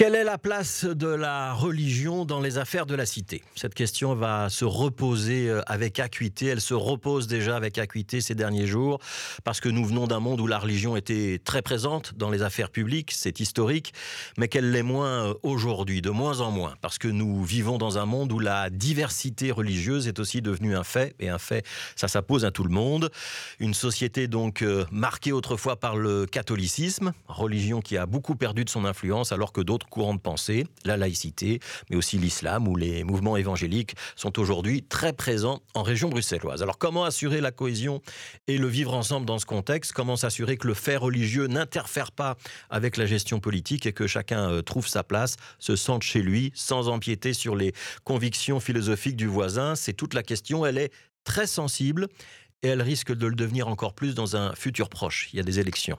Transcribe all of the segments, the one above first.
Quelle est la place de la religion dans les affaires de la cité? Cette question va se reposer euh, avec acuité. Elle se repose déjà avec acuité ces derniers jours parce que nous venons d'un monde où la religion était très présente dans les affaires publiques, c'est historique, mais qu'elle l'est moins euh, aujourd'hui, de moins en moins, parce que nous vivons dans un monde où la diversité religieuse est aussi devenue un fait, et un fait, ça s'impose à tout le monde. Une société donc euh, marquée autrefois par le catholicisme, religion qui a beaucoup perdu de son influence alors que d'autres courant de pensée, la laïcité, mais aussi l'islam ou les mouvements évangéliques sont aujourd'hui très présents en région bruxelloise. Alors comment assurer la cohésion et le vivre ensemble dans ce contexte? Comment s'assurer que le fait religieux n'interfère pas avec la gestion politique et que chacun euh, trouve sa place, se sente chez lui sans empiéter sur les convictions philosophiques du voisin? C'est toute la question, elle est très sensible et elle risque de le devenir encore plus dans un futur proche. Il y a des élections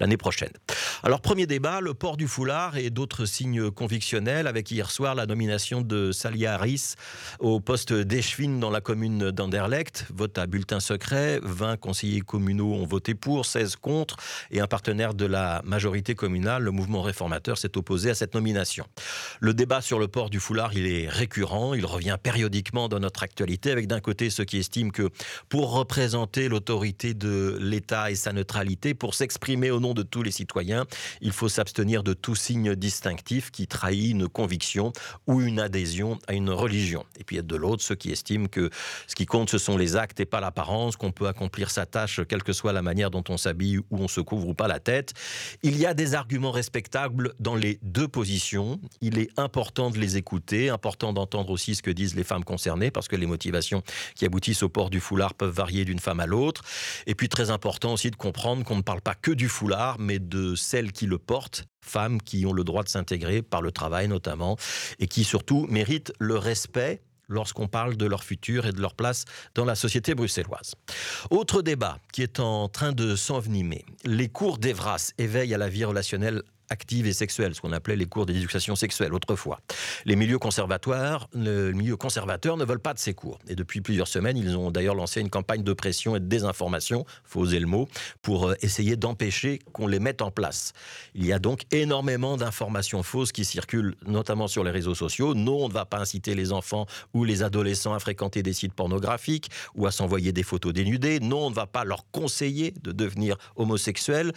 l'année prochaine. Alors premier débat, le port du foulard et d'autres signes convictionnels avec hier soir la nomination de Salia Harris au poste d'échevine dans la commune d'Anderlecht. Vote à bulletin secret, 20 conseillers communaux ont voté pour, 16 contre et un partenaire de la majorité communale, le mouvement réformateur, s'est opposé à cette nomination. Le débat sur le port du foulard, il est récurrent, il revient périodiquement dans notre actualité avec d'un côté ceux qui estiment que pour représenter l'autorité de l'État et sa neutralité, pour s'exprimer au nom de tous les citoyens, il faut s'abstenir de tout signe distinctif qui trahit une conviction ou une adhésion à une religion. Et puis il y a de l'autre ceux qui estiment que ce qui compte, ce sont les actes et pas l'apparence, qu'on peut accomplir sa tâche, quelle que soit la manière dont on s'habille ou on se couvre ou pas la tête. Il y a des arguments respectables dans les deux positions. Il est important de les écouter, important d'entendre aussi ce que disent les femmes concernées, parce que les motivations qui aboutissent au port du foulard peuvent varier d'une femme à l'autre. Et puis très important aussi de comprendre qu'on ne parle pas que du foulard, mais de celles qui le portent, femmes qui ont le droit de s'intégrer par le travail notamment, et qui surtout méritent le respect lorsqu'on parle de leur futur et de leur place dans la société bruxelloise. Autre débat qui est en train de s'envenimer. Les cours d'Evras éveillent à la vie relationnelle active et sexuelle, ce qu'on appelait les cours d'éducation sexuelle autrefois. Les milieux conservatoires, le milieu conservateur ne veulent pas de ces cours. Et depuis plusieurs semaines, ils ont d'ailleurs lancé une campagne de pression et de désinformation, faut oser le mot, pour euh, essayer d'empêcher qu'on les mette en place. Il y a donc énormément d'informations fausses qui circulent, notamment sur les réseaux sociaux. Non, on ne va pas inciter les enfants ou les adolescents à fréquenter des sites pornographiques ou à s'envoyer des photos dénudées. Non, on ne va pas leur conseiller de devenir homosexuels.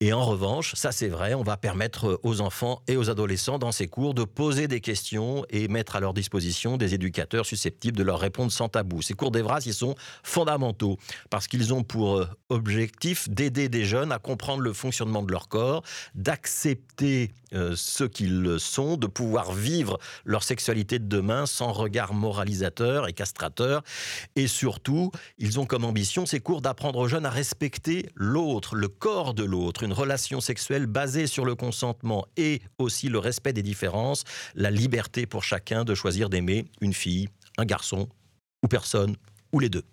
Et en revanche, ça c'est vrai, on va permettre aux enfants et aux adolescents dans ces cours de poser des questions et mettre à leur disposition des éducateurs susceptibles de leur répondre sans tabou. Ces cours d'Evras, ils sont fondamentaux parce qu'ils ont pour euh, objectif d'aider des jeunes à comprendre le fonctionnement de leur corps, d'accepter euh, ce qu'ils sont, de pouvoir vivre leur sexualité de demain sans regard moralisateur et castrateur. Et surtout, ils ont comme ambition ces cours d'apprendre aux jeunes à respecter l'autre, le corps de l'autre relation sexuelle basée sur le consentement et aussi le respect des différences, la liberté pour chacun de choisir d'aimer une fille, un garçon ou personne ou les deux.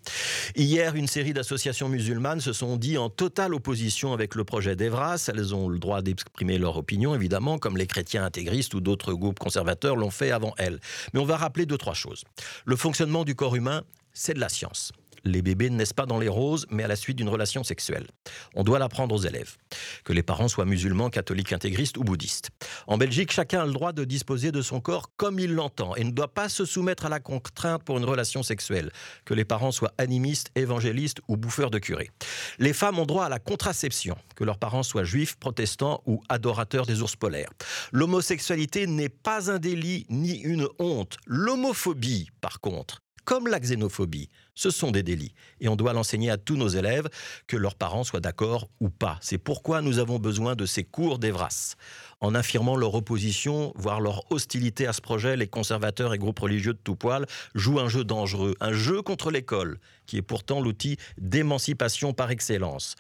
Hier, une série d'associations musulmanes se sont dit en totale opposition avec le projet d'Evras. Elles ont le droit d'exprimer leur opinion, évidemment, comme les chrétiens intégristes ou d'autres groupes conservateurs l'ont fait avant elles. Mais on va rappeler deux, trois choses. Le fonctionnement du corps humain, c'est de la science les bébés ne naissent pas dans les roses, mais à la suite d'une relation sexuelle. On doit l'apprendre aux élèves, que les parents soient musulmans, catholiques, intégristes ou bouddhistes. En Belgique, chacun a le droit de disposer de son corps comme il l'entend et ne doit pas se soumettre à la contrainte pour une relation sexuelle, que les parents soient animistes, évangélistes ou bouffeurs de curés. Les femmes ont droit à la contraception, que leurs parents soient juifs, protestants ou adorateurs des ours polaires. L'homosexualité n'est pas un délit ni une honte. L'homophobie, par contre, comme la xénophobie, ce sont des délits. Et on doit l'enseigner à tous nos élèves, que leurs parents soient d'accord ou pas. C'est pourquoi nous avons besoin de ces cours d'Evras. En affirmant leur opposition, voire leur hostilité à ce projet, les conservateurs et groupes religieux de tout poil jouent un jeu dangereux, un jeu contre l'école, qui est pourtant l'outil d'émancipation par excellence.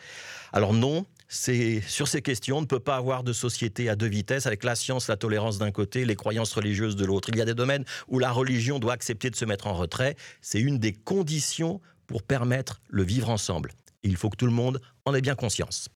Alors non, sur ces questions, on ne peut pas avoir de société à deux vitesses avec la science, la tolérance d'un côté, les croyances religieuses de l'autre. Il y a des domaines où la religion doit accepter de se mettre en retrait. C'est une des conditions pour permettre le vivre ensemble. Il faut que tout le monde en ait bien conscience.